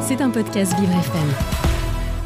C'est un podcast Vivre FM.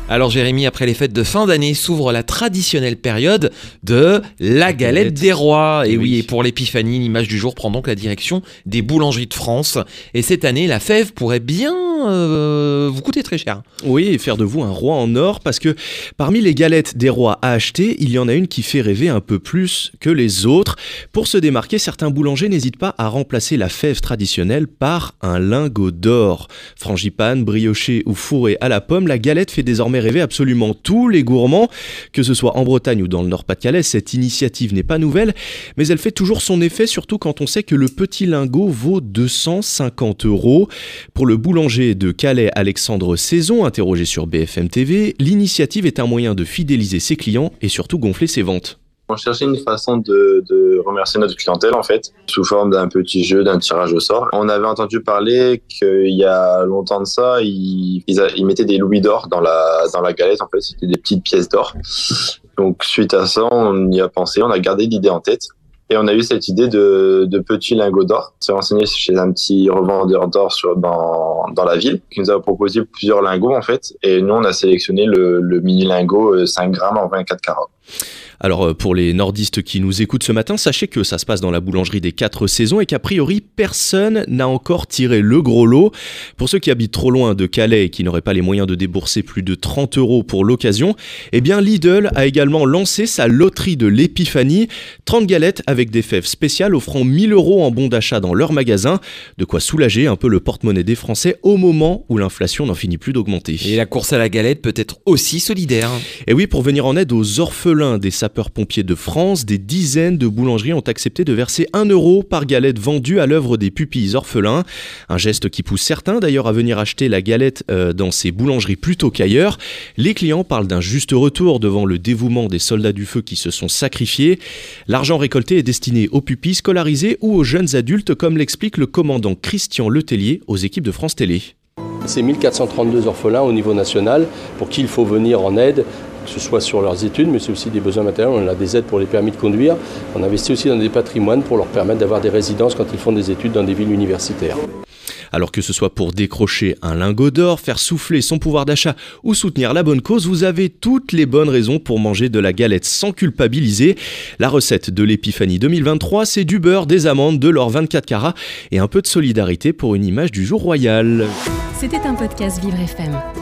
Alors Jérémy, après les fêtes de fin d'année, s'ouvre la traditionnelle période de la galette des rois. Et oui, et pour l'épiphanie, l'image du jour prend donc la direction des boulangeries de France. Et cette année, la fève pourrait bien euh, vous coûter très cher. Oui, faire de vous un roi en or, parce que parmi les galettes des rois à acheter, il y en a une qui fait rêver un peu plus que les autres. Pour se démarquer, certains boulangers n'hésitent pas à remplacer la fève traditionnelle par un lingot d'or. Frangipane, brioché ou fourré à la pomme, la galette fait désormais rêver absolument tous les gourmands, que ce soit en Bretagne ou dans le Nord-Pas-de-Calais. Cette initiative n'est pas nouvelle, mais elle fait toujours son effet, surtout quand on sait que le petit lingot vaut 250 euros. Pour le boulanger de Calais, Alexandre Saison, interrogé sur BFM TV, l'initiative est un moyen de fidéliser ses clients et surtout gonfler ses ventes. On cherchait une façon de, remercier notre clientèle, en fait, sous forme d'un petit jeu, d'un tirage au sort. On avait entendu parler qu'il y a longtemps de ça, ils, mettaient des louis d'or dans la, dans la galette, en fait, c'était des petites pièces d'or. Donc, suite à ça, on y a pensé, on a gardé l'idée en tête. Et on a eu cette idée de, petits lingots d'or. On s'est renseigné chez un petit revendeur d'or dans, dans la ville qui nous a proposé plusieurs lingots en fait. Et nous, on a sélectionné le, le mini lingot 5 euh, grammes en 24 carats. Alors euh, pour les nordistes qui nous écoutent ce matin, sachez que ça se passe dans la boulangerie des quatre saisons et qu'a priori personne n'a encore tiré le gros lot. Pour ceux qui habitent trop loin de Calais et qui n'auraient pas les moyens de débourser plus de 30 euros pour l'occasion, eh bien Lidl a également lancé sa loterie de l'épiphanie, 30 galettes avec des fèves spéciales offrant 1000 euros en bon d'achat dans leur magasin, de quoi soulager un peu le porte-monnaie des Français au moment où l'inflation n'en finit plus d'augmenter. Et la course à la galette peut être aussi solidaire. Et oui, pour venir en aide aux orphelins des sapeurs sapeurs-pompiers de France, des dizaines de boulangeries ont accepté de verser 1 euro par galette vendue à l'œuvre des pupilles orphelins. Un geste qui pousse certains d'ailleurs à venir acheter la galette euh, dans ces boulangeries plutôt qu'ailleurs. Les clients parlent d'un juste retour devant le dévouement des soldats du feu qui se sont sacrifiés. L'argent récolté est destiné aux pupilles scolarisées ou aux jeunes adultes, comme l'explique le commandant Christian Letellier aux équipes de France Télé. C'est 1432 orphelins au niveau national pour qui il faut venir en aide que ce soit sur leurs études, mais c'est aussi des besoins matériels. On a des aides pour les permis de conduire. On investit aussi dans des patrimoines pour leur permettre d'avoir des résidences quand ils font des études dans des villes universitaires. Alors que ce soit pour décrocher un lingot d'or, faire souffler son pouvoir d'achat ou soutenir la bonne cause, vous avez toutes les bonnes raisons pour manger de la galette sans culpabiliser. La recette de l'épiphanie 2023, c'est du beurre, des amandes, de l'or 24 carats et un peu de solidarité pour une image du jour royal. C'était un podcast Vivre FM.